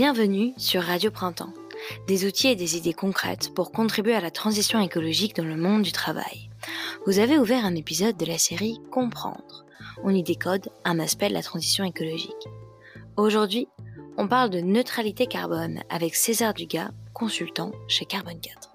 Bienvenue sur Radio Printemps, des outils et des idées concrètes pour contribuer à la transition écologique dans le monde du travail. Vous avez ouvert un épisode de la série Comprendre. On y décode un aspect de la transition écologique. Aujourd'hui, on parle de neutralité carbone avec César Dugas, consultant chez Carbone 4.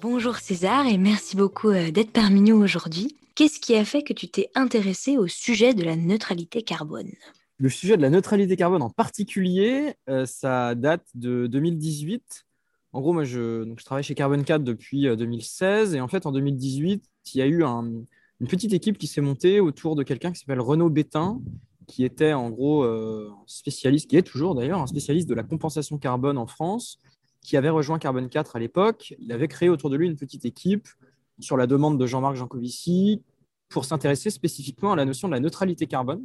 Bonjour César et merci beaucoup euh, d'être parmi nous aujourd'hui. Qu'est-ce qui a fait que tu t'es intéressé au sujet de la neutralité carbone? Le sujet de la neutralité carbone en particulier, euh, ça date de 2018. En gros, moi, je, travaille chez Carbone 4 depuis 2016 euh, et en fait, en 2018, il y a eu une petite équipe qui s'est montée autour de quelqu'un qui s'appelle Renaud Bétain, qui était en gros euh, spécialiste, qui est toujours d'ailleurs un spécialiste de la compensation carbone en France, qui avait rejoint Carbone 4 à l'époque. Il avait créé autour de lui une petite équipe sur la demande de Jean-Marc Jancovici pour s'intéresser spécifiquement à la notion de la neutralité carbone.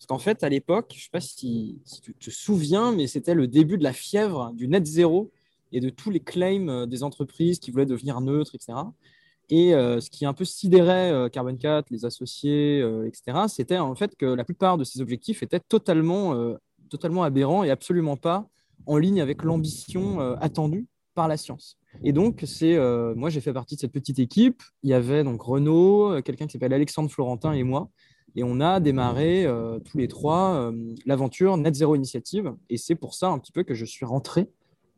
Parce qu'en fait, à l'époque, je ne sais pas si, tu te souviens, mais c'était le début de la fièvre du net zéro et de tous les claims euh, des entreprises qui voulaient devenir neutres, etc. Et euh, ce qui un peu sidérait euh, Carbon 4, les associés, etc., c'était en fait que la plupart de ces objectifs étaient totalement, totalement aberrants et absolument pas en ligne avec l'ambition attendue par la science. Et donc, c'est moi, j'ai fait partie de cette petite équipe. Il y avait donc Renaud, quelqu'un qui s'appelle Alexandre Florentin et moi. Et on a démarré tous les trois l'aventure Net Zero Initiative. Et c'est pour ça un petit peu que je suis rentré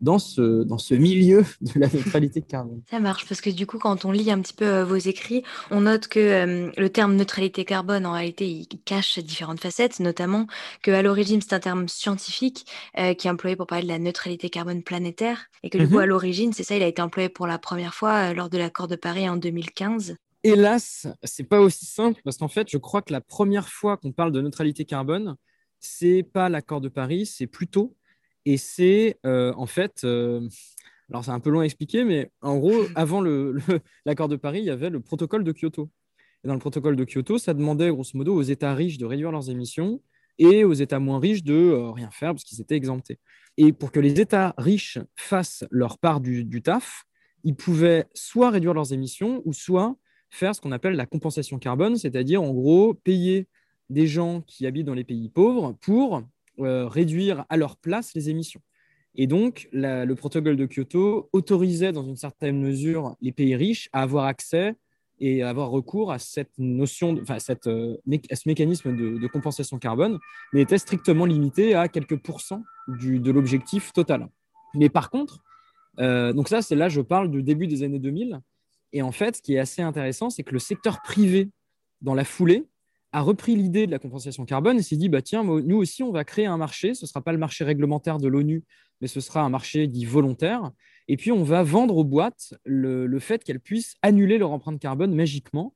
dans ce, dans ce milieu de la neutralité carbone. Ça marche, parce que du coup, quand on lit un petit peu euh, vos écrits, on note que euh, le terme neutralité carbone, en réalité, il cache différentes facettes, notamment qu'à l'origine, c'est un terme scientifique euh, qui est employé pour parler de la neutralité carbone planétaire, et que du coup, mhm. à l'origine, c'est ça, il a été employé pour la première fois lors de l'accord de Paris en 2015. Hélas, c'est pas aussi simple, parce qu'en fait, je crois que la première fois qu'on parle de neutralité carbone, c'est pas l'accord de Paris, c'est plutôt et c'est euh, en fait, euh, alors c'est un peu long à expliquer, mais en gros, avant l'accord de Paris, il y avait le protocole de Kyoto. Et dans le protocole de Kyoto, ça demandait grosso modo aux États riches de réduire leurs émissions et aux États moins riches de euh, rien faire parce qu'ils étaient exemptés. Et pour que les États riches fassent leur part du, du taf, ils pouvaient soit réduire leurs émissions ou soit faire ce qu'on appelle la compensation carbone, c'est-à-dire en gros payer des gens qui habitent dans les pays pauvres pour euh, réduire à leur place les émissions. Et donc, le protocole de Kyoto autorisait dans une certaine mesure les pays riches à avoir accès et à avoir recours à cette notion, enfin, euh, ce mécanisme de, compensation carbone, mais était strictement limité à quelques pourcents du, de l'objectif total. Mais par contre, euh, donc ça, c'est là, je parle du début des années 2000. Et en fait, ce qui est assez intéressant, c'est que le secteur privé, dans la foulée, a repris l'idée de la compensation carbone et s'est dit, bah, tiens, nous aussi, on va créer un marché. Ce ne sera pas le marché réglementaire de l'ONU, mais ce sera un marché dit volontaire. Et puis, on va vendre aux boîtes le, fait qu'elles puissent annuler leur empreinte carbone magiquement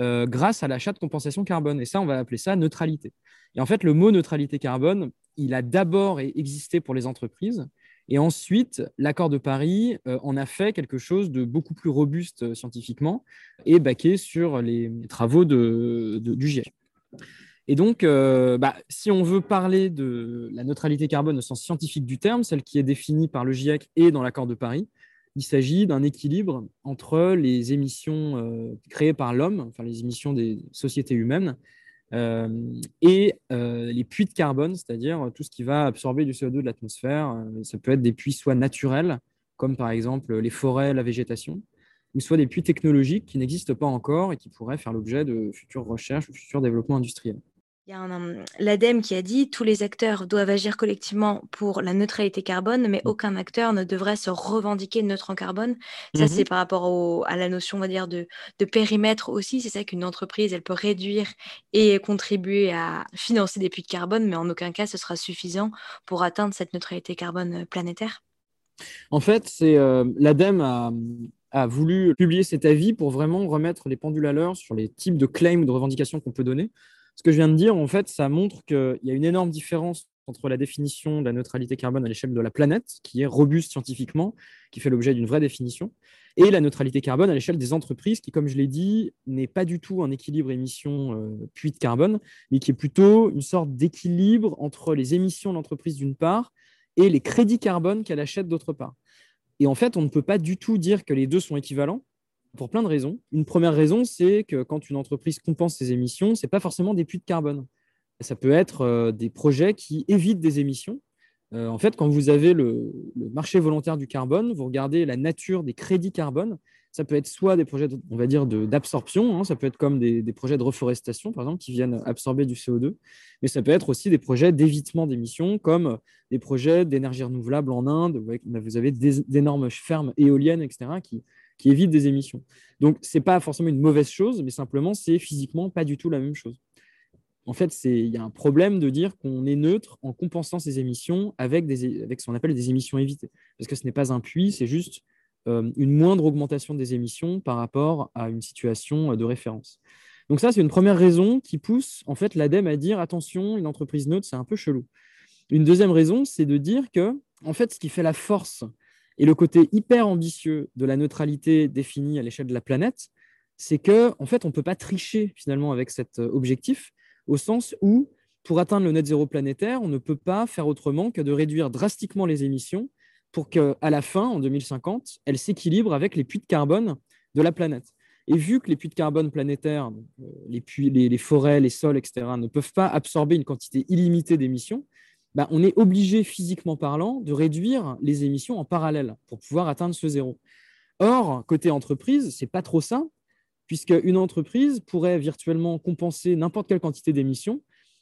euh, grâce à l'achat de compensation carbone. Et ça, on va appeler ça neutralité. Et en fait, le mot neutralité carbone, il a d'abord existé pour les entreprises. Et ensuite, l'accord de Paris euh, en a fait quelque chose de beaucoup plus robuste euh, scientifiquement et baqué sur les travaux de, du GIEC. Et donc, euh, bah, si on veut parler de la neutralité carbone au sens scientifique du terme, celle qui est définie par le GIEC et dans l'accord de Paris, il s'agit d'un équilibre entre les émissions créées par l'homme, enfin les émissions des sociétés humaines, et les puits de carbone, c'est-à-dire tout ce qui va absorber du CO2 de l'atmosphère. ça peut être des puits soit naturels, comme par exemple les forêts, la végétation, ou soit des puits technologiques qui n'existent pas encore et qui pourraient faire l'objet de futures recherches ou futurs développements industriels. Il y a l'ADEME qui a dit tous les acteurs doivent agir collectivement pour la neutralité carbone, mais mmh. aucun acteur ne devrait se revendiquer neutre en carbone. Ça, mmh c'est par rapport à la notion, on va dire, de, de périmètre aussi. C'est ça qu'une entreprise, elle peut réduire et contribuer à financer des puits de carbone, mais en aucun cas ce sera suffisant pour atteindre cette neutralité carbone planétaire. En fait, c'est euh, l'ADEME a, a voulu publier cet avis pour vraiment remettre les pendules à l'heure sur les types de claims ou de revendications qu'on peut donner. Ce que je viens de dire, en fait, ça montre qu'il y a une énorme différence entre la définition de la neutralité carbone à l'échelle de la planète, qui est robuste scientifiquement, qui fait l'objet d'une vraie définition, et la neutralité carbone à l'échelle des entreprises, qui, comme je l'ai dit, n'est pas du tout un équilibre émission euh, puits de carbone, mais qui est plutôt une sorte d'équilibre entre les émissions de l'entreprise d'une part et les crédits carbone qu'elle achète d'autre part. Et en fait, on ne peut pas du tout dire que les deux sont équivalents pour plein de raisons. Une première raison, c'est que quand une entreprise compense ses émissions, ce n'est pas forcément des puits de carbone. Ça peut être des projets qui évitent des émissions. en fait, quand vous avez le, marché volontaire du carbone, vous regardez la nature des crédits carbone, ça peut être soit des projets, on va dire, d'absorption, hein, ça peut être comme des, projets de reforestation, par exemple, qui viennent absorber du CO2, mais ça peut être aussi des projets d'évitement d'émissions, comme des projets d'énergie renouvelable en Inde. Vous avez d'énormes fermes éoliennes, etc., qui, qui évitent des émissions. Donc, ce n'est pas forcément une mauvaise chose, mais simplement, c'est physiquement pas du tout la même chose. En fait, il y a un problème de dire qu'on est neutre en compensant ces émissions avec, des, avec ce qu'on appelle des émissions évitées. Parce que ce n'est pas un puits, c'est juste euh, une moindre augmentation des émissions par rapport à une situation de référence. Donc ça, c'est une première raison qui pousse en fait l'ADEME à dire attention, une entreprise neutre, c'est un peu chelou. Une deuxième raison, c'est de dire que en fait, ce qui fait la force et le côté hyper ambitieux de la neutralité définie à l'échelle de la planète, c'est que en fait, on ne peut pas tricher finalement avec cet euh, objectif, au sens où pour atteindre le net zéro planétaire, on ne peut pas faire autrement que de réduire drastiquement les émissions pour qu'à la fin, en 2050, elle s'équilibre avec les puits de carbone de la planète. Et vu que les puits de carbone planétaires, euh, les, les, forêts, les sols, etc., ne peuvent pas absorber une quantité illimitée d'émissions, bah, on est obligé, physiquement parlant, de réduire les émissions en parallèle pour pouvoir atteindre ce zéro. Or, côté entreprise, c'est pas trop ça, puisque une entreprise pourrait virtuellement compenser n'importe quelle quantité d'émissions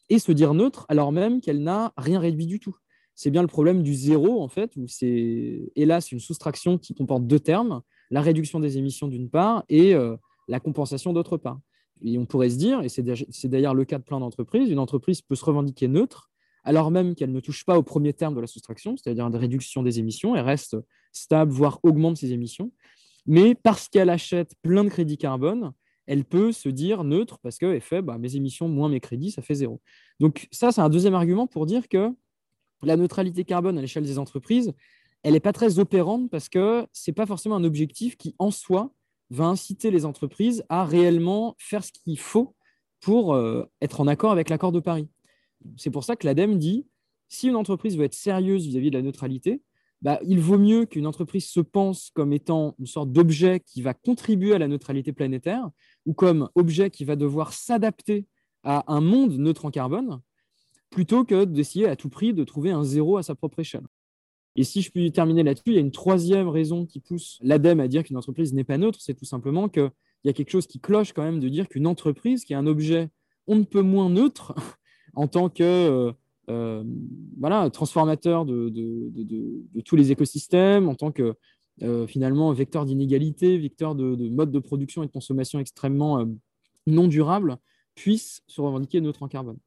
et se dire neutre alors même qu'elle n'a rien réduit du tout c'est bien le problème du zéro, en fait, où c'est hélas une soustraction qui comporte deux termes, la réduction des émissions d'une part et euh, la compensation d'autre part. Et on pourrait se dire, et c'est d'ailleurs le cas de plein d'entreprises, une entreprise peut se revendiquer neutre, alors même qu'elle ne touche pas au premier terme de la soustraction, c'est-à-dire la réduction des émissions, elle reste stable, voire augmente ses émissions. Mais parce qu'elle achète plein de crédits carbone, elle peut se dire neutre parce qu'elle fait bah, mes émissions moins mes crédits, ça fait zéro. Donc ça, c'est un deuxième argument pour dire que la neutralité carbone à l'échelle des entreprises, elle n'est pas très opérante parce que ce n'est pas forcément un objectif qui, en soi, va inciter les entreprises à réellement faire ce qu'il faut pour euh, être en accord avec l'accord de Paris. C'est pour ça que l'ADEME dit, si une entreprise veut être sérieuse vis-à-vis de la neutralité, bah, il vaut mieux qu'une entreprise se pense comme étant une sorte d'objet qui va contribuer à la neutralité planétaire ou comme objet qui va devoir s'adapter à un monde neutre en carbone, plutôt que d'essayer à tout prix de trouver un zéro à sa propre échelle. Et si je puis terminer là-dessus, il y a une troisième raison qui pousse l'ADEME à dire qu'une entreprise n'est pas neutre, c'est tout simplement qu'il y a quelque chose qui cloche quand même de dire qu'une entreprise qui est un objet on ne peut moins neutre en tant que euh, euh, transformateur de, tous les écosystèmes, en tant que euh, finalement vecteur d'inégalité, vecteur de, mode de production et de consommation extrêmement non durable, puisse se revendiquer neutre en carbone.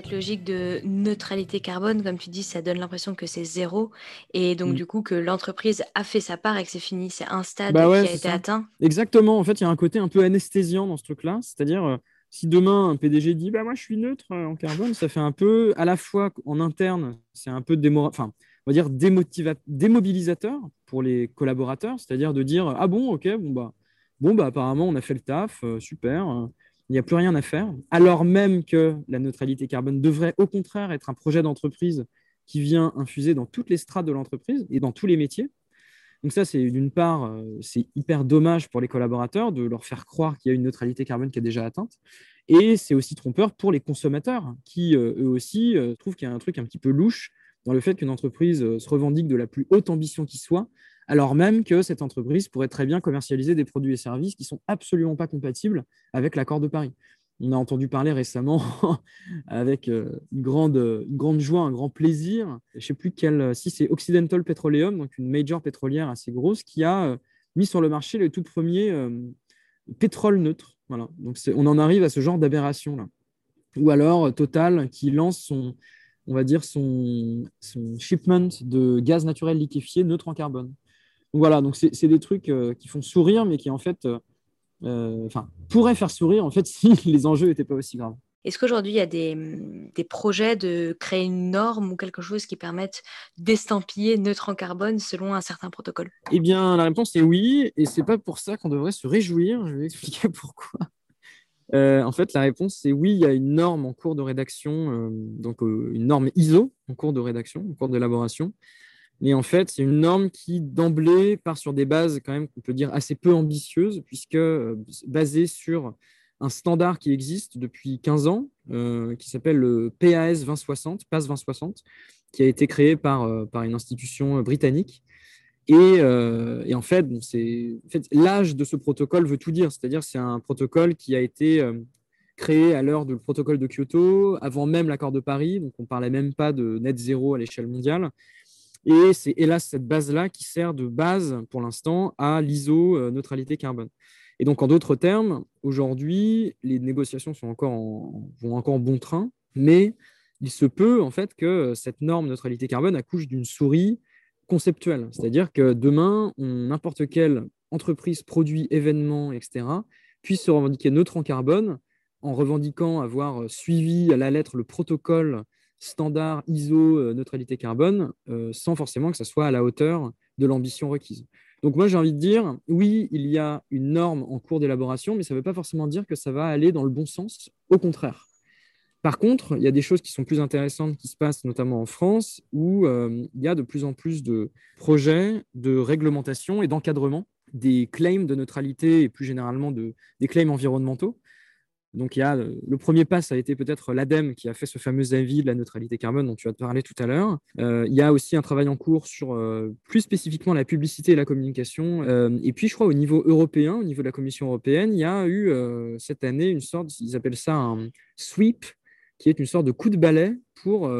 Cette logique de neutralité carbone, comme tu dis, ça donne l'impression que c'est zéro. Et donc mm. du coup que l'entreprise a fait sa part et que c'est fini, c'est un stade bah qui a été atteint. Exactement, en fait, il y a un côté un peu anesthésiant dans ce truc-là, c'est-à-dire euh, si demain un PDG dit bah moi je suis neutre euh, en carbone, ça fait un peu à la fois en interne, c'est un peu démo... enfin, on va dire démobilisateur pour les collaborateurs, c'est-à-dire de dire ah bon, OK, bon bah bon bah apparemment on a fait le taf, euh, super il n'y a plus rien à faire, alors même que la neutralité carbone devrait au contraire être un projet d'entreprise qui vient infuser dans toutes les strates de l'entreprise et dans tous les métiers. Donc ça, c'est d'une part, euh, c'est hyper dommage pour les collaborateurs de leur faire croire qu'il y a une neutralité carbone qui est déjà atteinte. Et c'est aussi trompeur pour les consommateurs qui, euh, eux aussi, euh, trouvent qu'il y a un truc un petit peu louche dans le fait qu'une entreprise se revendique de la plus haute ambition qui soit, alors même que cette entreprise pourrait très bien commercialiser des produits et services qui ne sont absolument pas compatibles avec l'accord de Paris. On a entendu parler récemment avec euh, une grande, joie, un grand plaisir. Je ne sais plus quel, si c'est Occidental Petroleum, donc une major pétrolière assez grosse, qui a euh, mis sur le marché le tout premier euh, pétrole neutre. On en arrive à ce genre d'aberration là. Ou alors Total qui lance son, on va dire son, son shipment de gaz naturel liquéfié neutre en carbone. Donc voilà, donc c'est des trucs euh, qui font sourire, mais qui en fait, euh, euh, enfin, pourraient faire sourire en fait si les enjeux n'étaient pas aussi graves. Est-ce qu'aujourd'hui, il y a des, des, projets de créer une norme ou quelque chose qui permette d'estampiller neutre en carbone selon un certain protocole? Eh bien, la réponse est oui, et c'est pas pour ça qu'on devrait se réjouir. Je vais expliquer pourquoi. Euh, en fait, la réponse c'est oui, il y a une norme en cours de rédaction, euh, donc euh, une norme ISO en cours de rédaction, en cours d'élaboration. Mais en fait, c'est une norme qui d'emblée part sur des bases quand même qu'on peut dire assez peu ambitieuses, puisque basée sur un standard qui existe depuis 15 ans, euh, qui s'appelle le PAS 2060, PAS 2060, qui a été créé par, euh, par une institution euh, britannique. Et, en fait, c'est en fait, l'âge de ce protocole veut tout dire, c'est-à-dire c'est un protocole qui a été créé à l'heure du protocole de Kyoto, avant même l'accord de Paris, donc on ne parlait même pas de net zéro à l'échelle mondiale. Et c'est hélas cette base-là qui sert de base pour l'instant à l'ISO neutralité carbone. Et donc, en d'autres termes, aujourd'hui, les négociations sont encore vont encore en bon train, mais il se peut en fait que cette norme neutralité carbone accouche d'une souris conceptuelle. C'est-à-dire que demain, n'importe quelle entreprise, produit, événement, etc., puisse se revendiquer neutre en carbone en revendiquant avoir suivi à la lettre le protocole standard ISO euh, neutralité carbone, euh, sans forcément que ça soit à la hauteur de l'ambition requise. Donc moi, j'ai envie de dire, oui, il y a une norme en cours d'élaboration, mais ça ne veut pas forcément dire que ça va aller dans le bon sens. Au contraire. Par contre, il y a des choses qui sont plus intéressantes qui se passent notamment en France, où euh, il y a de plus en plus de projets de réglementation et d'encadrement des claims de neutralité et plus généralement de, des claims environnementaux. Donc, il y a le premier pas, ça a été peut-être l'ADEME qui a fait ce fameux avis de la neutralité carbone dont tu as parlé tout à l'heure. Euh, il y a aussi un travail en cours sur euh, plus spécifiquement la publicité et la communication. Euh, et puis, je crois au niveau européen, au niveau de la Commission européenne, il y a eu cette année une sorte, ils appellent ça un sweep, qui est une sorte de coup de balai pour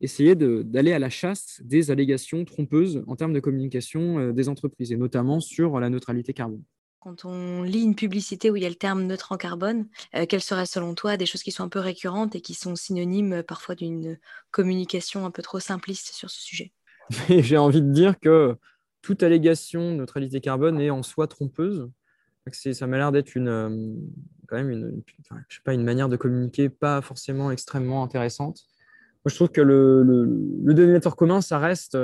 essayer d'aller à la chasse des allégations trompeuses en termes de communication des entreprises, et notamment sur la neutralité carbone. Quand on lit une publicité où il y a le terme neutre en carbone, euh, quelles seraient selon toi des choses qui sont un peu récurrentes et qui sont synonymes euh, parfois d'une communication un peu trop simpliste sur ce sujet? J'ai envie de dire que toute allégation de neutralité carbone est en soi trompeuse. Ça m'a l'air d'être une, euh, quand même une, je sais pas, une manière de communiquer pas forcément extrêmement intéressante. Moi, je trouve que le, le, le commun, ça reste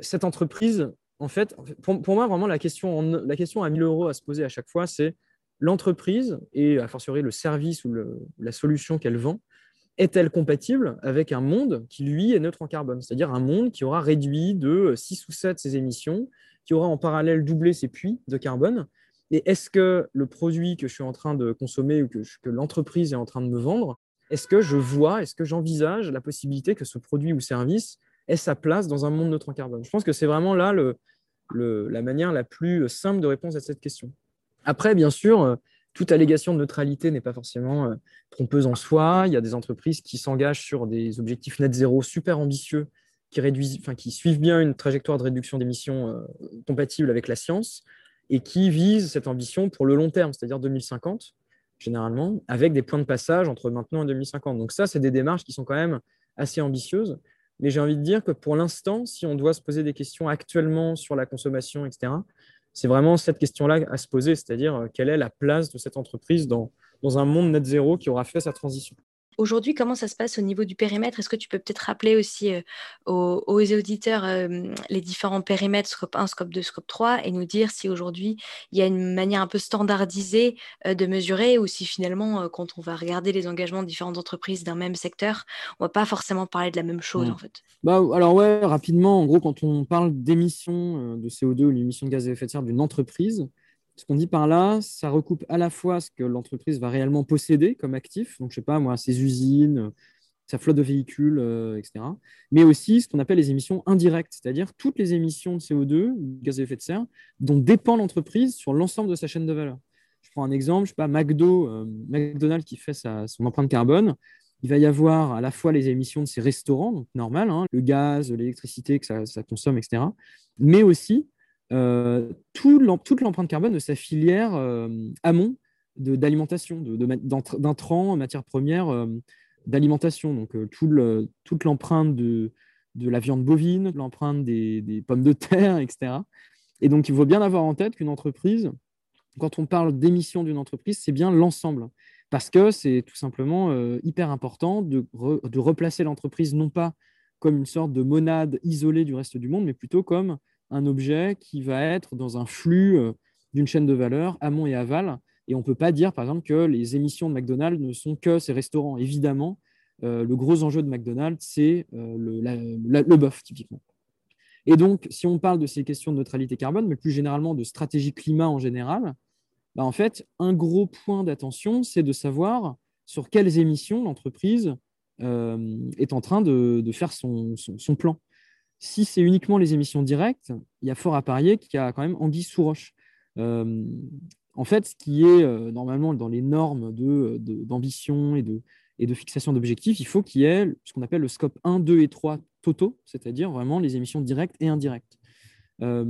cette entreprise en fait, pour, moi, vraiment, la question, la question à 1000 euros à se poser à chaque fois, c'est l'entreprise et a fortiori le service ou la solution qu'elle vend, est-elle compatible avec un monde qui, lui, est neutre en carbone? C'est-à-dire un monde qui aura réduit de 6 ou 7 ses émissions, qui aura en parallèle doublé ses puits de carbone. Et est-ce que le produit que je suis en train de consommer ou que, que l'entreprise est en train de me vendre, est-ce que je vois, est-ce que j'envisage la possibilité que ce produit ou service ait sa place dans un monde neutre en carbone? Je pense que c'est vraiment là le, la manière la plus simple de répondre à cette question. Après, bien sûr, euh, toute allégation de neutralité n'est pas forcément euh, trompeuse en soi. Il y a des entreprises qui s'engagent sur des objectifs net zéro super ambitieux, qui, réduisent, qui suivent bien une trajectoire de réduction d'émissions euh, compatible avec la science et qui visent cette ambition pour le long terme, c'est-à-dire 2050, généralement, avec des points de passage entre maintenant et 2050. Donc ça, c'est des démarches qui sont quand même assez ambitieuses. Mais j'ai envie de dire que pour l'instant, si on doit se poser des questions actuellement sur la consommation, etc., c'est vraiment cette question-là à se poser, c'est-à-dire euh, quelle est la place de cette entreprise dans, dans un monde net zéro qui aura fait sa transition? Aujourd'hui, comment ça se passe au niveau du périmètre? Est-ce que tu peux peut-être rappeler aussi euh, aux, auditeurs euh, les différents périmètres, scope 1, scope 2, scope 3, et nous dire si aujourd'hui il y a une manière un peu standardisée euh, de mesurer ou si finalement, quand on va regarder les engagements de différentes entreprises d'un même secteur, on ne va pas forcément parler de la même chose en fait? Bah, Alors ouais, rapidement, en gros, quand on parle d'émissions de CO2 ou l'émission de gaz à effet de serre d'une entreprise, ce qu'on dit par là, ça recoupe à la fois ce que l'entreprise va réellement posséder comme actif, donc je sais pas moi, ses usines, sa flotte de véhicules, euh, etc. Mais aussi ce qu'on appelle les émissions indirectes, c'est-à-dire toutes les émissions de CO2, gaz à effet de serre, dont dépend l'entreprise sur l'ensemble de sa chaîne de valeur. Je prends un exemple, je sais pas, McDo, euh, McDonald's qui fait son empreinte carbone, il va y avoir à la fois les émissions de ses restaurants, donc normal, hein, le gaz, l'électricité que ça, consomme, etc. Mais aussi euh, toute l'empreinte carbone de sa filière euh, amont d'alimentation, d'intrants, matières premières euh, d'alimentation. Donc, toute l'empreinte de, de, la viande bovine, l'empreinte des, pommes de terre, etc. Et donc, il faut bien avoir en tête qu'une entreprise, quand on parle d'émissions d'une entreprise, c'est bien l'ensemble. parce que c'est tout simplement hyper important de, de replacer l'entreprise non pas comme une sorte de monade isolée du reste du monde, mais plutôt comme un objet qui va être dans un flux euh, d'une chaîne de valeur, amont et aval. Et on ne peut pas dire, par exemple, que les émissions de McDonald's ne sont que ces restaurants. Évidemment, euh, le gros enjeu de McDonald's, c'est le, le bœuf, typiquement. Et donc, si on parle de ces questions de neutralité carbone, mais plus généralement de stratégie climat en général, bah, en fait, un gros point d'attention, c'est de savoir sur quelles émissions l'entreprise euh, est en train de, faire son, plan. Si c'est uniquement les émissions directes, il y a fort à parier qu'il y a quand même anguille sous roche. Euh, en fait, ce qui est euh, normalement dans les normes d'ambition et, de, et de fixation d'objectifs, il faut qu'il y ait ce qu'on appelle le scope 1, 2 et 3 totaux, c'est-à-dire vraiment les émissions directes et indirectes. Euh,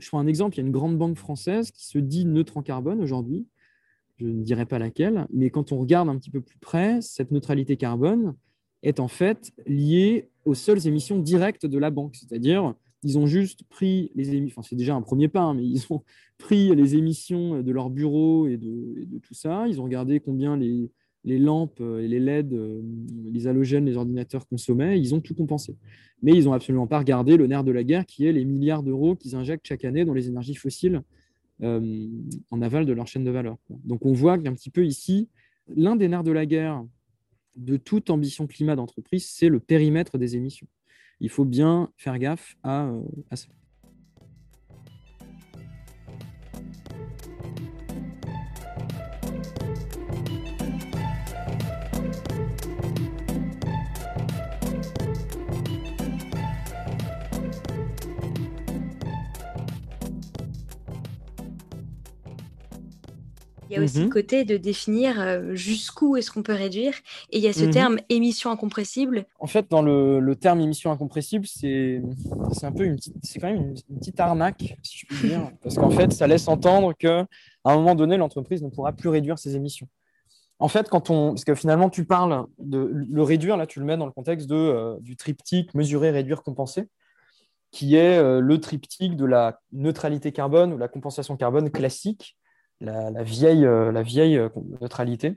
je prends un exemple, il y a une grande banque française qui se dit neutre en carbone aujourd'hui. Je ne dirai pas laquelle, mais quand on regarde un petit peu plus près, cette neutralité carbone est en fait liée aux seules émissions directes de la banque. C'est-à-dire, ils ont juste pris les émissions, enfin, c'est déjà un premier pas, hein, mais ils ont pris les émissions de leur bureau et de, tout ça. Ils ont regardé combien les, lampes et les LED, euh, les halogènes, les ordinateurs consommaient, ils ont tout compensé. Mais ils n'ont absolument pas regardé le nerf de la guerre qui est les milliards d'euros qu'ils injectent chaque année dans les énergies fossiles euh, en aval de leur chaîne de valeur. Donc on voit qu'un petit peu ici, l'un des nerfs de la guerre de toute ambition climat d'entreprise, c'est le périmètre des émissions. Il faut bien faire gaffe à, à ça. Il y a aussi le mmh côté de définir euh, jusqu'où est-ce qu'on peut réduire. Et il y a ce mmh terme émission incompressible. En fait, dans le, terme émission incompressible, c'est un peu une c'est quand même une, petite arnaque, si je puis dire, parce qu'en fait, ça laisse entendre qu'à un moment donné, l'entreprise ne pourra plus réduire ses émissions. En fait, quand on, parce que finalement, tu parles de le réduire, là, tu le mets dans le contexte de, euh, du triptyque mesurer, réduire, compenser, qui est euh, le triptyque de la neutralité carbone ou la compensation carbone classique la, vieille, euh, la vieille euh, neutralité.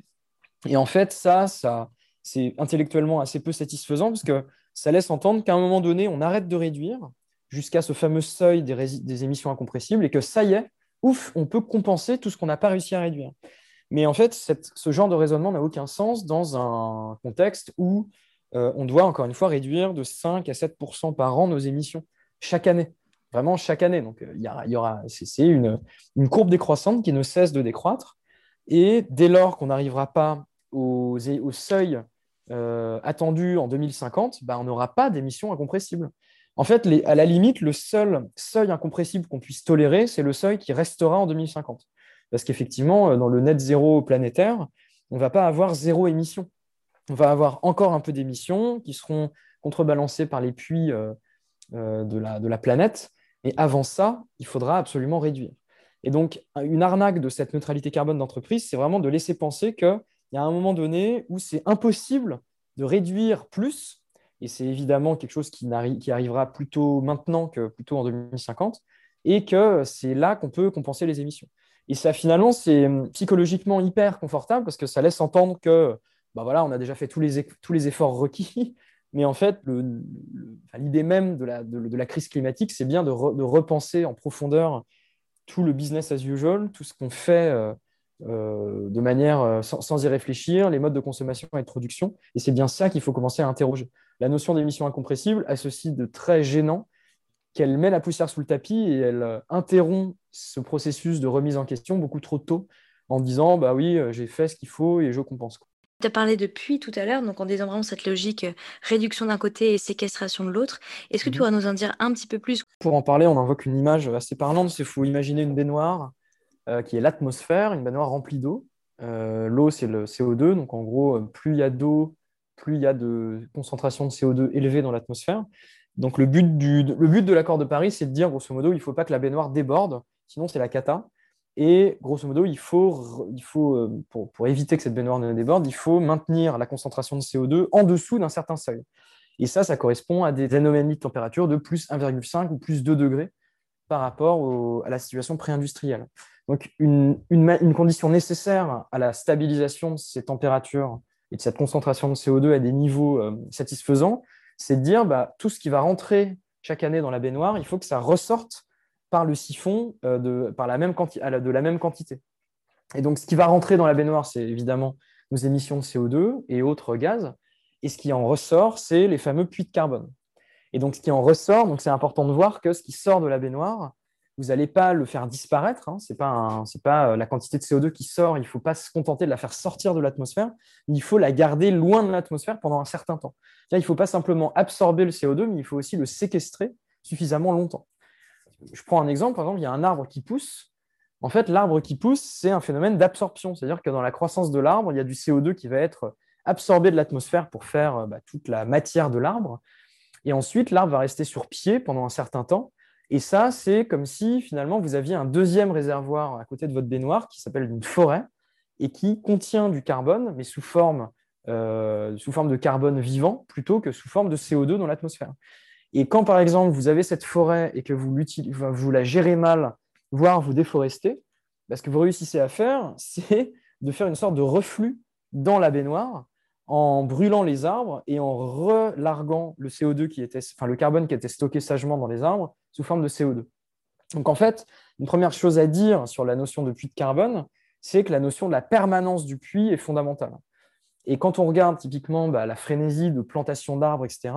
Et en fait, ça, ça c'est intellectuellement assez peu satisfaisant parce que ça laisse entendre qu'à un moment donné, on arrête de réduire jusqu'à ce fameux seuil des, émissions incompressibles et que ça y est, ouf, on peut compenser tout ce qu'on n'a pas réussi à réduire. Mais en fait, ce genre de raisonnement n'a aucun sens dans un contexte où euh, on doit, encore une fois, réduire de 5 à 7% par an nos émissions chaque année vraiment chaque année. Donc, euh, il y, aura, c'est une, courbe décroissante qui ne cesse de décroître. Et dès lors qu'on n'arrivera pas au, seuil euh, attendu en 2050, bah, on n'aura pas d'émissions incompressibles. En fait, à la limite, le seul seuil incompressible qu'on puisse tolérer, c'est le seuil qui restera en 2050. Parce qu'effectivement, euh, dans le net zéro planétaire, on ne va pas avoir zéro émission. On va avoir encore un peu d'émissions qui seront contrebalancées par les puits de, la, de la planète, et avant ça, il faudra absolument réduire. Et donc, une arnaque de cette neutralité carbone d'entreprise, c'est vraiment de laisser penser qu'il y a un moment donné où c'est impossible de réduire plus, et c'est évidemment quelque chose qui, qui, arrivera plutôt maintenant que plutôt en 2050, et que c'est là qu'on peut compenser les émissions. Et ça, finalement, c'est psychologiquement hyper confortable parce que ça laisse entendre que, bah voilà, on a déjà fait tous les efforts requis, mais en fait, l'idée même de la, crise climatique, c'est bien de, repenser en profondeur tout le business as usual, tout ce qu'on fait euh, euh, de manière euh, sans, y réfléchir, les modes de consommation et de production. Et c'est bien ça qu'il faut commencer à interroger. La notion d'émission incompressible a ceci de très gênant qu'elle met la poussière sous le tapis et elle interrompt ce processus de remise en question beaucoup trop tôt en disant bah oui, j'ai fait ce qu'il faut et je compense. Tu as parlé de puits tout à l'heure, donc en disant vraiment cette logique euh, réduction d'un côté et séquestration de l'autre. Est-ce que tu mmh pourrais nous en dire un petit peu plus? Pour en parler, on invoque une image assez parlante. Il faut imaginer une baignoire euh, qui est l'atmosphère, une baignoire remplie d'eau. Euh, l'eau, c'est le CO2. Donc en gros, plus il y a d'eau, plus il y a de concentration de CO2 élevée dans l'atmosphère. Donc le but, du, le but de l'accord de Paris, c'est de dire, grosso modo, il ne faut pas que la baignoire déborde, sinon c'est la cata. Et grosso modo, il faut, il faut euh, pour, éviter que cette baignoire ne déborde, il faut maintenir la concentration de CO2 en dessous d'un certain seuil. Et ça, ça correspond à des anomalies de température de plus 1,5 ou plus 2 degrés par rapport à la situation pré-industrielle. Donc, une, condition nécessaire à la stabilisation de ces températures et de cette concentration de CO2 à des niveaux euh, satisfaisants, c'est de dire bah, tout ce qui va rentrer chaque année dans la baignoire, il faut que ça ressorte par le siphon euh, de, par la même de la même quantité. Et donc, ce qui va rentrer dans la baignoire, c'est évidemment nos émissions de CO2 et autres gaz. Et ce qui en ressort, c'est les fameux puits de carbone. Et donc, ce qui en ressort, donc c'est important de voir que ce qui sort de la baignoire, vous n'allez pas le faire disparaître. Hein. Ce n'est pas, euh, la quantité de CO2 qui sort. Il ne faut pas se contenter de la faire sortir de l'atmosphère. Il faut la garder loin de l'atmosphère pendant un certain temps. il ne faut pas simplement absorber le CO2, mais il faut aussi le séquestrer suffisamment longtemps. Je prends un exemple. Par exemple, il y a un arbre qui pousse. En fait, l'arbre qui pousse, c'est un phénomène d'absorption. C'est-à-dire que dans la croissance de l'arbre, il y a du CO2 qui va être absorbé de l'atmosphère pour faire euh, bah, toute la matière de l'arbre. Et ensuite, l'arbre va rester sur pied pendant un certain temps. Et ça, c'est comme si finalement vous aviez un deuxième réservoir à côté de votre baignoire qui s'appelle une forêt et qui contient du carbone, mais sous forme, euh, sous forme de carbone vivant plutôt que sous forme de CO2 dans l'atmosphère. Et quand, par exemple, vous avez cette forêt et que vous, la gérez mal, voire vous déforestez, bah, ce que vous réussissez à faire, c'est de faire une sorte de reflux dans la baignoire en brûlant les arbres et en relarguant le CO2 qui était, enfin carbone qui était stocké sagement dans les arbres sous forme de CO2. Donc en fait, une première chose à dire sur la notion de puits de carbone, c'est que la notion de la permanence du puits est fondamentale. Et quand on regarde typiquement bah, la frénésie de plantation d'arbres, etc.,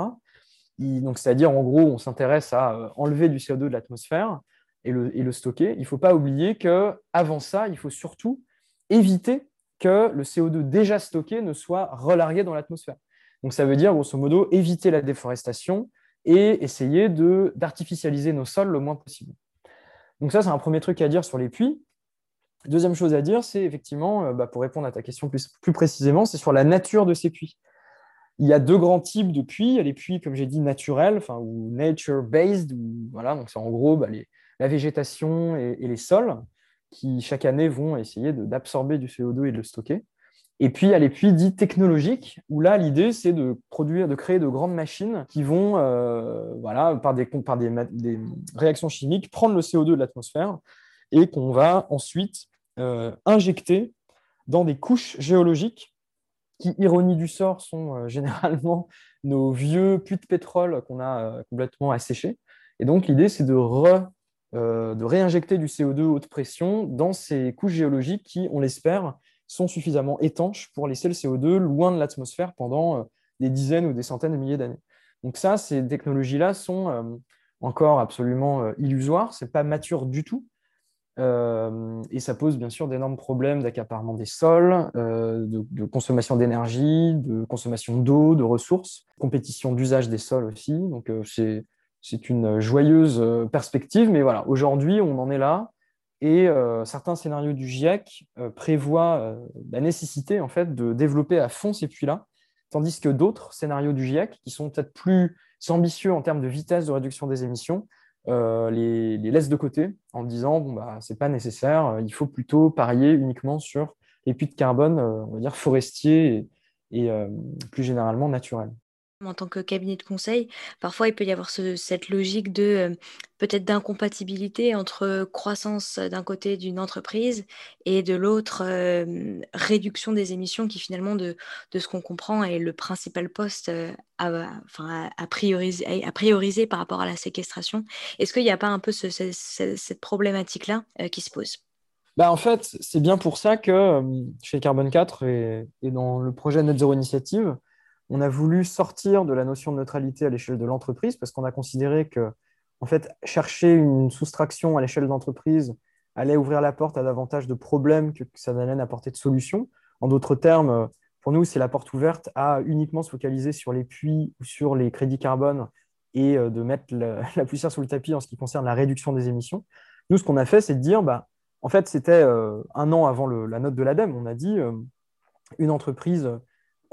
donc c'est-à-dire en gros, on s'intéresse à euh, enlever du CO2 de l'atmosphère et le, stocker, il ne faut pas oublier qu'avant ça, il faut surtout éviter que le CO2 déjà stocké ne soit relargué dans l'atmosphère. Donc ça veut dire, grosso modo, éviter la déforestation et essayer d'artificialiser nos sols le moins possible. Donc ça, c'est un premier truc à dire sur les puits. Deuxième chose à dire, c'est effectivement, euh, bah, pour répondre à ta question plus, précisément, c'est sur la nature de ces puits. Il y a deux grands types de puits. Il y a les puits, comme j'ai dit, naturels, enfin, ou nature-based. Voilà, donc c'est en gros bah, la végétation et, les sols qui chaque année vont essayer d'absorber du CO2 et de le stocker. Et puis, il y a les puits dits technologiques, où là, l'idée, c'est de produire, de créer de grandes machines qui vont, euh, voilà, par, des, réactions chimiques, prendre le CO2 de l'atmosphère et qu'on va ensuite euh, injecter dans des couches géologiques qui, ironie du sort, sont euh, généralement nos vieux puits de pétrole qu'on a complètement asséchés. Et donc, l'idée, c'est de euh, de réinjecter du CO2 haute pression dans ces couches géologiques qui, on l'espère, sont suffisamment étanches pour laisser le CO2 loin de l'atmosphère pendant euh, des dizaines ou des centaines de milliers d'années. Donc ça, ces technologies-là sont euh, encore absolument illusoires, ce n'est pas mature du tout. Et ça pose bien sûr d'énormes problèmes d'accaparement des sols, de, de, consommation d'énergie, de consommation d'eau, de ressources, compétition d'usage des sols aussi. Donc c'est c'est une joyeuse euh, perspective, mais voilà, aujourd'hui, on en est là. Et euh, certains scénarios du GIEC euh, prévoient la nécessité en fait, de développer à fond ces puits-là, tandis que d'autres scénarios du GIEC, qui sont peut-être plus ambitieux en termes de vitesse de réduction des émissions, les, laissent de côté en disant bon, bah, ce n'est pas nécessaire, il faut plutôt parier uniquement sur les puits de carbone, on va dire forestiers et plus généralement naturels en tant que cabinet de conseil, parfois il peut y avoir cette logique de euh, peut-être d'incompatibilité entre croissance d'un côté d'une entreprise et de l'autre euh, réduction des émissions qui finalement de, ce qu'on comprend est le principal poste euh, à, prioriser, par rapport à la séquestration. Est-ce qu'il n'y a pas un peu cette problématique-là qui se pose? Bah en fait, c'est bien pour ça que chez Carbone 4 et, et dans le projet Net Zero Initiative, on a voulu sortir de la notion de neutralité à l'échelle de l'entreprise parce qu'on a considéré que en fait, chercher une soustraction à l'échelle de l'entreprise allait ouvrir la porte à davantage de problèmes que ça n'allait apporter de solutions. En d'autres termes, pour nous, c'est la porte ouverte à uniquement se focaliser sur les puits ou sur les crédits carbone et euh, de mettre la, poussière sous le tapis en ce qui concerne la réduction des émissions. Nous, ce qu'on a fait, c'est de dire, bah, en fait, c'était euh, un an avant la note de l'ADEME, on a dit, euh, une entreprise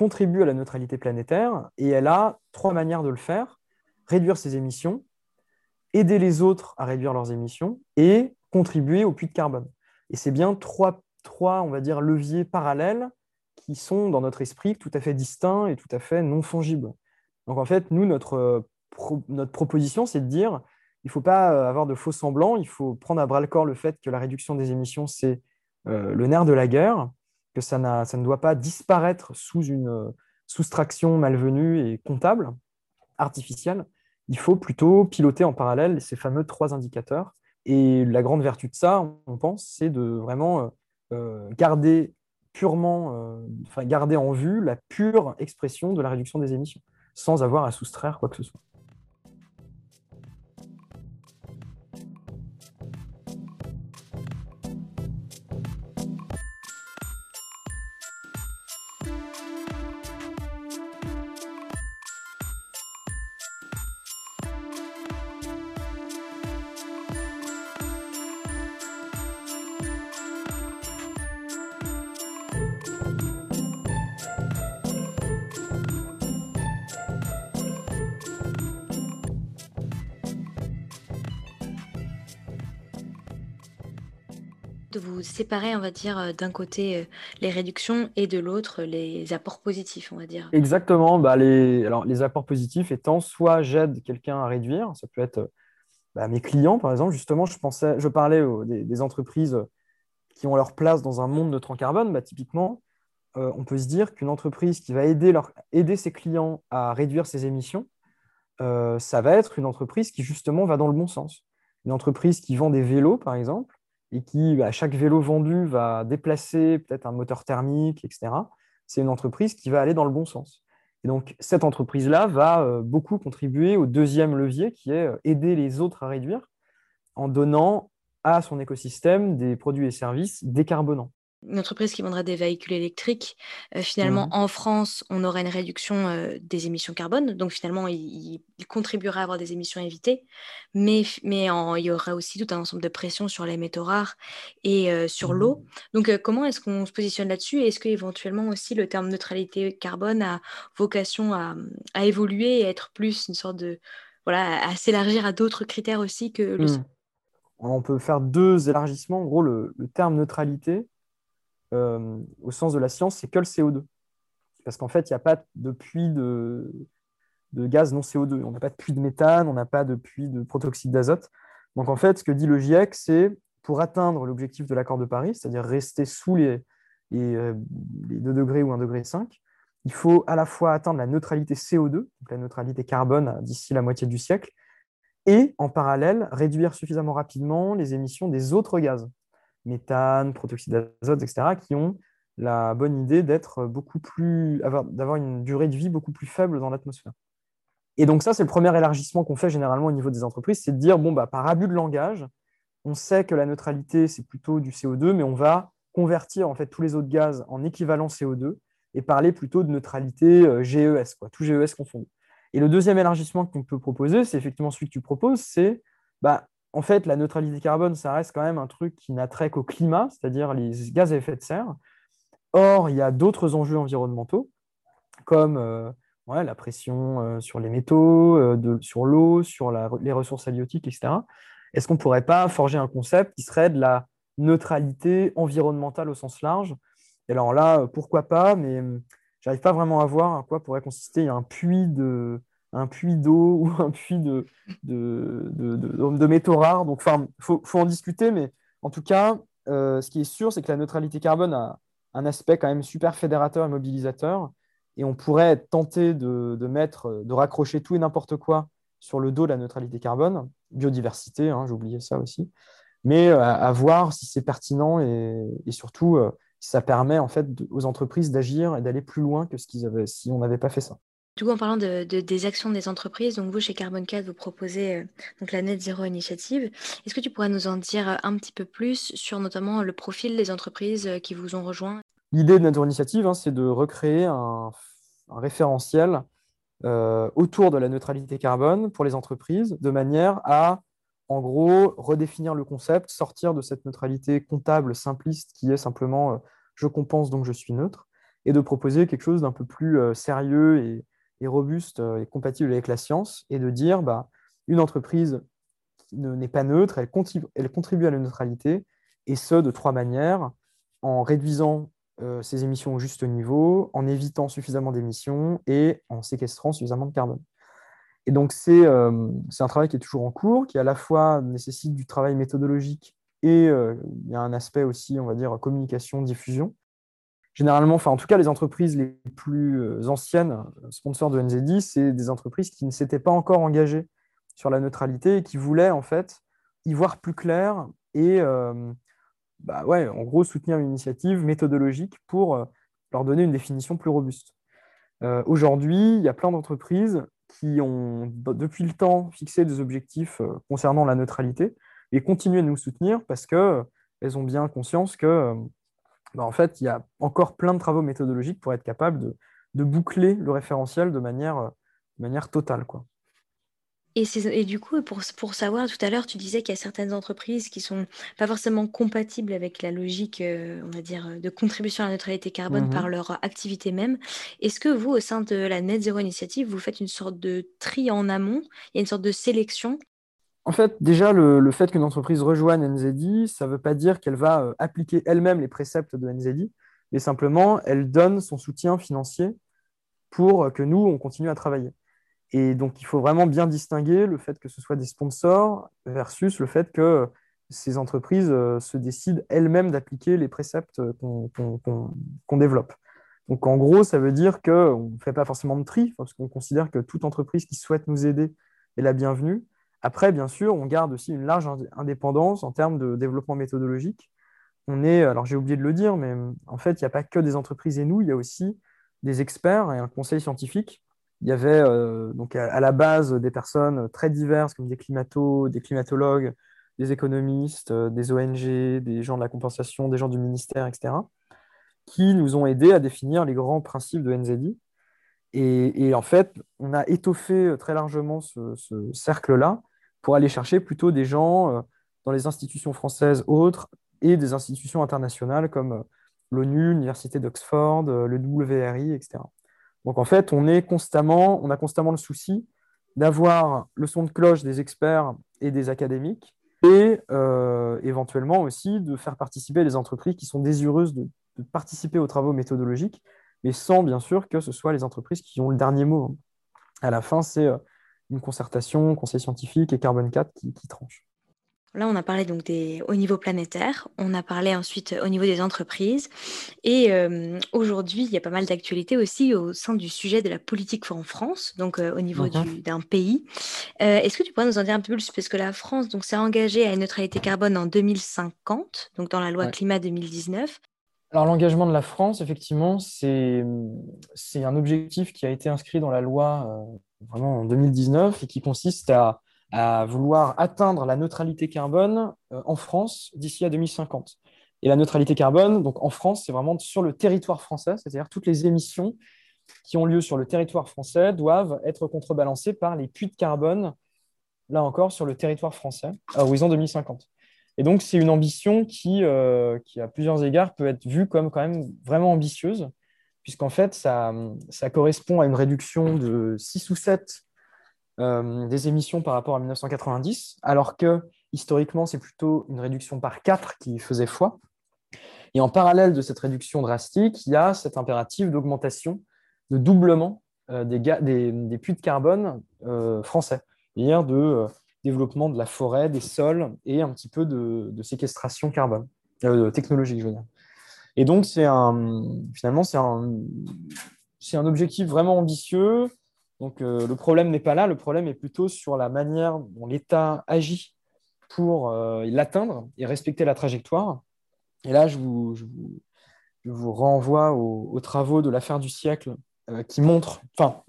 contribue à la neutralité planétaire et elle a trois manières de le faire réduire ses émissions, aider les autres à réduire leurs émissions et contribuer au puits de carbone. Et c'est bien trois, trois, on va dire, leviers parallèles qui sont dans notre esprit tout à fait distincts et tout à fait non fongibles. Donc en fait, nous, notre, notre proposition, c'est de dire il ne faut pas avoir de faux semblants, il faut prendre à bras le corps le fait que la réduction des émissions, c'est le nerf de la guerre, que ça, ne doit pas disparaître sous une soustraction malvenue et comptable, artificielle. Il faut plutôt piloter en parallèle ces fameux trois indicateurs. Et la grande vertu de ça, on pense, c'est de vraiment garder purement, garder en vue la pure expression de la réduction des émissions, sans avoir à soustraire quoi que ce soit. Séparer, on va dire, euh, d'un côté euh, les réductions et de l'autre les apports positifs, on va dire. Exactement. Bah, les, alors, les apports positifs étant soit j'aide quelqu'un à réduire, ça peut être bah, mes clients, par exemple. Justement, je, pensais, je parlais des, entreprises qui ont leur place dans un monde neutre en carbone. Bah, typiquement, euh, on peut se dire qu'une entreprise qui va aider, aider ses clients à réduire ses émissions, ça va être une entreprise qui justement va dans le bon sens. Une entreprise qui vend des vélos, par exemple, et qui, à bah, chaque vélo vendu, va déplacer peut-être un moteur thermique, etc., c'est une entreprise qui va aller dans le bon sens. Et donc, cette entreprise-là va euh, beaucoup contribuer au deuxième levier qui est euh, aider les autres à réduire en donnant à son écosystème des produits et services décarbonants une entreprise qui vendrait des véhicules électriques, euh, finalement, mmh. en France, on aurait une réduction euh, des émissions carbone. Donc, finalement, il, contribuerait à avoir des émissions évitées. Mais, mais il y aurait aussi tout un ensemble de pressions sur les métaux rares et euh, sur l'eau. Mmh. Donc, comment est-ce qu'on se positionne là-dessus? Est-ce qu'éventuellement aussi le terme neutralité carbone a vocation à, évoluer et être plus une sorte de. Voilà, à s'élargir à d'autres critères aussi que le. Mmh. On peut faire deux élargissements. En gros, le terme neutralité, euh, au sens de la science, c'est que le CO2. Parce qu'en fait, il n'y a pas de puits de, gaz non CO2. On n'a pas de puits de méthane, on n'a pas de puits de protoxyde d'azote. Donc en fait, ce que dit le GIEC, c'est pour atteindre l'objectif de l'accord de Paris, c'est-à-dire rester sous les, 2 euh, degrés ou 1,5 degré, il faut à la fois atteindre la neutralité CO2, donc la neutralité carbone d'ici la moitié du siècle, et en parallèle réduire suffisamment rapidement les émissions des autres gaz méthane, protoxyde d'azote, etc., qui ont la bonne idée d'être beaucoup plus, d'avoir une durée de vie beaucoup plus faible dans l'atmosphère. Et donc ça, c'est le premier élargissement qu'on fait généralement au niveau des entreprises, c'est de dire, bon, bah, par abus de langage, on sait que la neutralité, c'est plutôt du CO2, mais on va convertir en fait tous les autres gaz en équivalent CO2 et parler plutôt de neutralité euh, GES, quoi, tout GES confondu. Et le deuxième élargissement qu'on peut proposer, c'est effectivement celui que tu proposes, c'est bah, en fait, la neutralité carbone, ça reste quand même un truc qui n'a trait qu'au climat, c'est-à-dire les gaz à effet de serre. Or, il y a d'autres enjeux environnementaux, comme euh, la pression euh, sur les métaux, euh, sur l'eau, sur les ressources halieutiques, etc. Est-ce qu'on ne pourrait pas forger un concept qui serait de la neutralité environnementale au sens large? Et alors là, pourquoi pas, mais j'arrive pas vraiment à voir à quoi pourrait consister un puits de, un puits d'eau ou un puits de, métaux rares. Donc, il faut, en discuter, mais en tout cas, euh, ce qui est sûr, c'est que la neutralité carbone a un aspect quand même super fédérateur et mobilisateur. Et on pourrait tenter de, mettre, de raccrocher tout et n'importe quoi sur le dos de la neutralité carbone. Biodiversité, hein, j'ai ça aussi. Mais euh, à, voir si c'est pertinent et, surtout euh, si ça permet en fait aux entreprises d'agir et d'aller plus loin que ce qu'ils avaient si on n'avait pas fait ça. Du coup, en parlant de, des actions des entreprises, donc vous, chez Carbon 4, vous proposez euh, donc la Net Zero Initiative. Est-ce que tu pourrais nous en dire euh, un petit peu plus sur notamment le profil des entreprises euh, qui vous ont rejoint? L'idée de Net Zero Initiative, hein, c'est de recréer un, référentiel autour de la neutralité carbone pour les entreprises, de manière à, en gros, redéfinir le concept, sortir de cette neutralité comptable simpliste qui est simplement je compense donc je suis neutre, et de proposer quelque chose d'un peu plus sérieux et robuste euh, et compatible avec la science, et de dire bah, une entreprise n'est pas neutre, elle contribue, elle contribue à la neutralité, et ce, de trois manières, en réduisant euh, ses émissions au juste niveau, en évitant suffisamment d'émissions et en séquestrant suffisamment de carbone. Et donc, c'est un travail qui est toujours en cours, qui à la fois nécessite du travail méthodologique et il y a un aspect aussi, on va dire, communication, diffusion. Généralement, enfin, en tout cas, les entreprises les plus anciennes sponsors de NZD, c'est des entreprises qui ne s'étaient pas encore engagées sur la neutralité et qui voulaient en fait y voir plus clair et bah ouais, en gros soutenir une initiative méthodologique pour leur donner une définition plus robuste. Aujourd'hui, il y a plein d'entreprises qui ont depuis le temps fixé des objectifs concernant la neutralité et continuent à nous soutenir parce qu'elles ont bien conscience que bah, en fait, il y a encore plein de travaux méthodologiques pour être capable de, de boucler le référentiel de manière, de manière totale. Quoi. Et, du coup, pour, pour savoir, tout à l'heure, tu disais qu'il y a certaines entreprises qui sont pas forcément compatibles avec la logique, euh, on va dire, de contribution à la neutralité carbone par mmh leur activité même. Est-ce que vous, au sein de la Net Zero Initiative, vous faites une sorte de tri en amont? Il y a une sorte de sélection En fait, déjà, le, fait qu'une entreprise rejoigne NZD, ça ne veut pas dire qu'elle va euh, appliquer elle-même les préceptes de NZD, mais simplement, elle donne son soutien financier pour que nous, on continue à travailler. Et donc, il faut vraiment bien distinguer le fait que ce soit des sponsors versus le fait que ces entreprises euh, se décident elles-mêmes d'appliquer les préceptes qu'on développe. Donc, en gros, ça veut dire qu'on ne fait pas forcément de tri, parce qu'on considère que toute entreprise qui souhaite nous aider est la bienvenue. Après, bien sûr, on garde aussi une large indépendance en termes de développement méthodologique. On est, alors j'ai oublié de le dire, mais en fait, il n'y a pas que des entreprises et nous, il y a aussi des experts et un conseil scientifique il y avait euh, donc à, la base des personnes très diverses, comme des climatos, des climatologues, des économistes, euh, des ONG, des gens de la compensation, des gens du ministère, etc., qui nous ont aidés à définir les grands principes de NZI. Et, en fait, on a étoffé très largement ce, cercle-là pour aller chercher plutôt des gens euh, dans les institutions françaises autres et des institutions internationales comme l'ONU, l'Université d'Oxford, le WRI, etc. Donc en fait, on, est constamment, on a constamment le souci d'avoir le son de cloche des experts et des académiques et euh, éventuellement aussi de faire participer les entreprises qui sont désireuses de, participer aux travaux méthodologiques, mais sans bien sûr que ce soit les entreprises qui ont le dernier mot. À la fin, c'est euh, une concertation, conseil scientifique et Carbone 4 qui, qui tranche. Là, on a parlé donc des, au niveau planétaire, on a parlé ensuite au niveau des entreprises. Et euh, aujourd'hui, il y a pas mal d'actualités aussi au sein du sujet de la politique en France, donc euh, au niveau d'un pays. Euh, est-ce que tu pourrais nous en dire un peu plus? Parce que la France s'est engagée à une neutralité carbone en 2050, donc dans la loi climat 2019. Alors l'engagement de la France, effectivement, c'est un objectif qui a été inscrit dans la loi vraiment en 2019 et qui consiste à à vouloir atteindre la neutralité carbone euh, en France d'ici à 2050. Et la neutralité carbone, donc en France, c'est vraiment sur le territoire français, c'est-à-dire toutes les émissions qui ont lieu sur le territoire français doivent être contrebalancées par les puits de carbone, là encore, sur le territoire français, à horizon 2050. Et donc, c'est une ambition qui, euh, qui, à plusieurs égards, peut être vue comme quand même vraiment ambitieuse, puisqu'en fait, ça, ça correspond à une réduction de 6 ou 7 euh, des émissions par rapport à 1990, alors que historiquement, c'est plutôt une réduction par 4 qui faisait foi. Et en parallèle de cette réduction drastique, il y a cet impératif d'augmentation, de doublement euh, des, des, puits de carbone euh, français, c'est-à-dire de développement de la forêt, des sols et un petit peu de, séquestration carbone, technologique, je veux dire. Et donc, c'est un, finalement, c'est un, un objectif vraiment ambitieux donc euh, le problème n'est pas là, le problème est plutôt sur la manière dont l'État agit pour euh, l'atteindre et respecter la trajectoire. Et là, je vous, renvoie aux, travaux de l'affaire du siècle euh, qui montrent, enfin,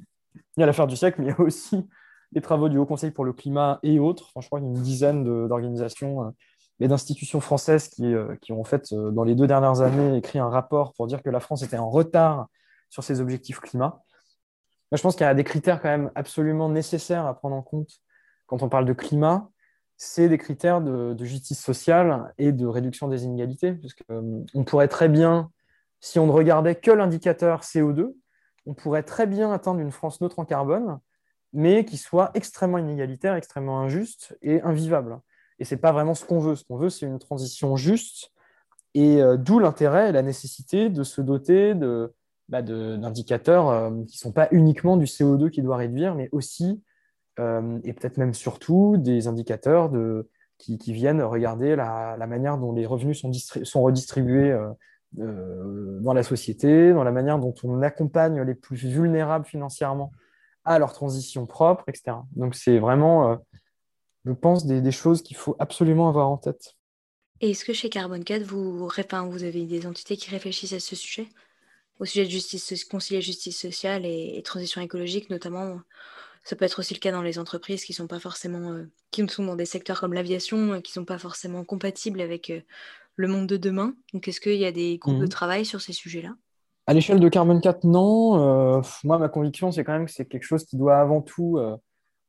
il y a l'affaire du siècle, mais il y a aussi les travaux du Haut Conseil pour le climat et autres. Crois qu'il y a une dizaine d'organisations et d'institutions françaises qui, qui, ont en fait, dans les deux dernières années, écrit un rapport pour dire que la France était en retard sur ses objectifs climat je pense qu'il y a des critères quand même absolument nécessaires à prendre en compte quand on parle de climat. C'est des critères de, justice sociale et de réduction des inégalités. Parce euh, on pourrait très bien, si on ne regardait que l'indicateur CO2, on pourrait très bien atteindre une France neutre en carbone, mais qui soit extrêmement inégalitaire, extrêmement injuste et invivable. Et ce n'est pas vraiment ce qu'on veut. Ce qu'on veut, c'est une transition juste, et euh, d'où l'intérêt et la nécessité de se doter de, bah, d'indicateurs euh, qui ne sont pas uniquement du CO2 qui doit réduire, mais aussi et peut-être même surtout des indicateurs de, qui, viennent regarder la, manière dont les revenus sont, sont redistribués dans la société, dans la manière dont on accompagne les plus vulnérables financièrement à leur transition propre, etc. Donc c'est vraiment, je pense, des, des choses qu'il faut absolument avoir en tête. Et est-ce que chez Carbone 4, vous, vous avez des entités qui réfléchissent à ce sujet? Au sujet de justice, concilier justice sociale et, transition écologique, notamment ça peut être aussi le cas dans les entreprises qui sont pas forcément, euh, qui sont dans des secteurs comme l'aviation, euh, qui sont pas forcément compatibles avec euh, le monde de demain. Donc, est-ce qu'il y a des groupes de mmh. travail sur ces sujets-là? À l'échelle de Carbone 4, non. moi, ma conviction, c'est quand même que c'est quelque chose qui doit avant tout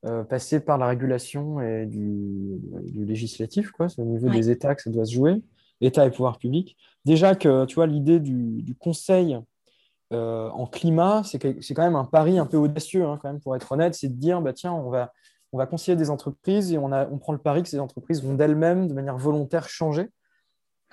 euh, passer par la régulation et du, législatif, quoi. C'est au niveau des États que ça doit se jouer, État et pouvoir public. Déjà que, tu vois, l'idée du, conseil euh, en climat, c'est quand même un pari un peu audacieux, hein, quand même, pour être honnête, c'est de dire, bah, tiens, on va, on va conseiller des entreprises et on, a, on prend le pari que ces entreprises vont d'elles-mêmes, de manière volontaire, changer.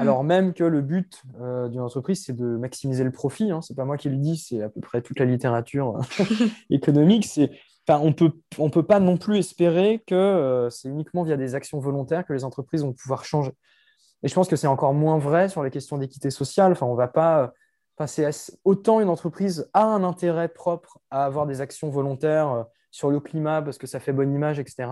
Mm. Alors même que le but euh, d'une entreprise, c'est de maximiser le profit. Hein. Ce n'est pas moi qui le dis, c'est à peu près toute la littérature économique. C'est on peut, on peut pas non plus espérer que euh, c'est uniquement via des actions volontaires que les entreprises vont pouvoir changer. Et je pense que c'est encore moins vrai sur les questions d'équité sociale. Enfin, on va pas passer autant une entreprise a un intérêt propre à avoir des actions volontaires euh, sur le climat parce que ça fait bonne image, etc.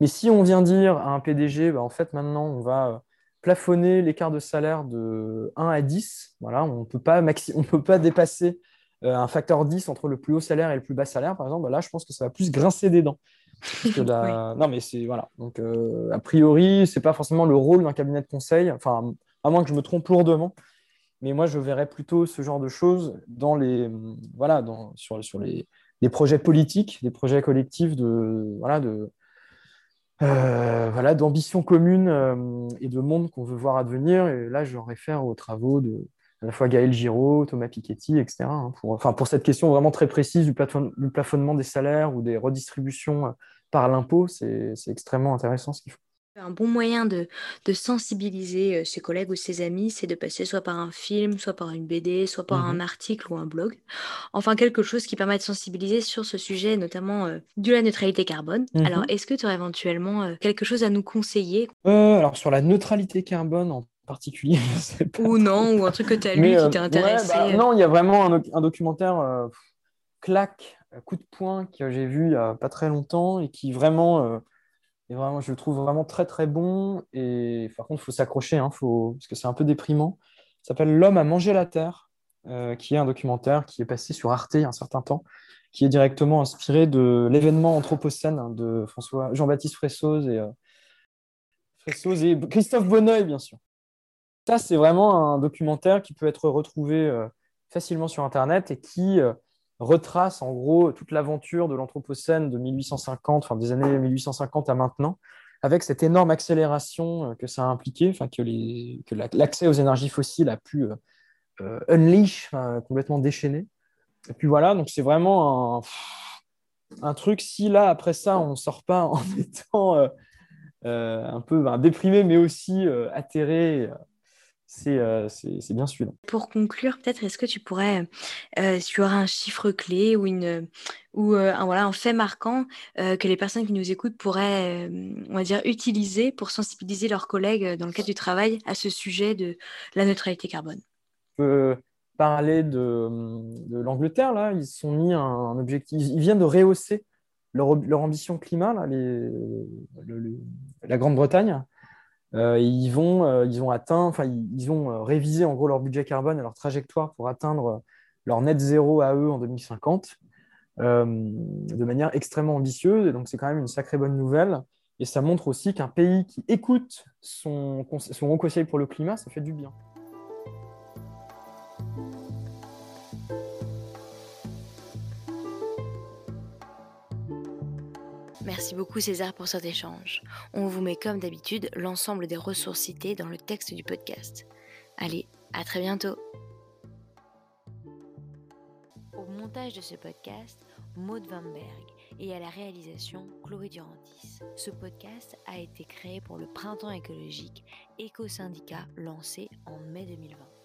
Mais si on vient dire à un PDG, bah, en fait, maintenant, on va euh, plafonner l'écart de salaire de 1 à 10, voilà, on ne peut pas dépasser euh, un facteur 10 entre le plus haut salaire et le plus bas salaire, par exemple, là, je pense que ça va plus grincer des dents. Non, mais c'est voilà. Donc, euh, a priori, c'est pas forcément le rôle d'un cabinet de conseil. Enfin, à moins que je me trompe lourdement. Mais moi, je verrais plutôt ce genre de choses dans les voilà, dans, sur, sur les, les projets politiques, des projets collectifs de voilà de euh, voilà d'ambition commune et de monde qu'on veut voir advenir. Et là, je réfère aux travaux de à la fois Gaël Giraud, Thomas Piketty, etc. Hein, pour, enfin, pour cette question vraiment très précise du, plafonnement des salaires ou des redistributions euh, par l'impôt, c'est extrêmement intéressant ce qu'il faut. Un bon moyen de, sensibiliser euh, ses collègues ou ses amis, c'est de passer soit par un film, soit par une BD, soit par un mhm. article ou un blog. Enfin, quelque chose qui permet de sensibiliser sur ce sujet, notamment euh, de la neutralité carbone. Alors, mhm. est-ce que tu aurais éventuellement quelque chose à nous conseiller? Alors, sur la neutralité carbone en particulier. Ou non, ou un truc que tu as lu qui euh, t'a intéressé. Bah, non, il y a vraiment un, documentaire euh, claque, coup de poing que j'ai vu il n'y a pas très longtemps et qui vraiment, euh, est vraiment, je le trouve vraiment très très bon. Et par contre, il faut s'accrocher, hein, faut... parce que c'est un peu déprimant. Ça s'appelle L'homme a mangé la terre, qui est un documentaire qui est passé sur Arte a un certain temps, qui est directement inspiré de l'événement Anthropocène hein, de François Jean-Baptiste Fressoz et, et Christophe Bonneuil, bien sûr. Ça, c'est vraiment un documentaire qui peut être retrouvé euh, facilement sur Internet et qui euh, retrace en gros toute l'aventure de l'Anthropocène de 1850, enfin des années 1850 à maintenant, avec cette énorme accélération euh, que ça a impliqué, enfin que, l'accès aux énergies fossiles a pu unleash, complètement déchaîner. Et puis voilà, donc c'est vraiment un, truc. Si là, après ça, on ne sort pas en étant un peu ben, déprimé, mais aussi atterré euh, c'est bien celui-là. Pour conclure, peut-être, est-ce que tu pourrais, euh, si tu aurais un chiffre clé ou, une, ou euh, un, voilà, un fait marquant que les personnes qui nous écoutent pourraient, on va dire, utiliser pour sensibiliser leurs collègues dans le cadre du travail à ce sujet de la neutralité carbone? Je peux parler de, de l'Angleterre, là, ils sont mis un, objectif, ils viennent de rehausser leur, leur ambition climat, là, les, la Grande-Bretagne. Euh, ils, vont, euh, ils ont atteint, enfin, ils, ont euh, révisé en gros leur budget carbone et leur trajectoire pour atteindre leur net zéro à eux en 2050 de manière extrêmement ambitieuse. Et donc, c'est quand même une sacrée bonne nouvelle. Et ça montre aussi qu'un pays qui écoute son, conseil pour le climat, ça fait du bien. Merci beaucoup César pour cet échange. On vous met comme d'habitude l'ensemble des ressources citées dans le texte du podcast. Allez, à très bientôt. Au montage de ce podcast, Maud Wamberg et à la réalisation, Chloé Durantis. Ce podcast a été créé pour le Printemps écologique, éco-syndicat lancé en mai 2020.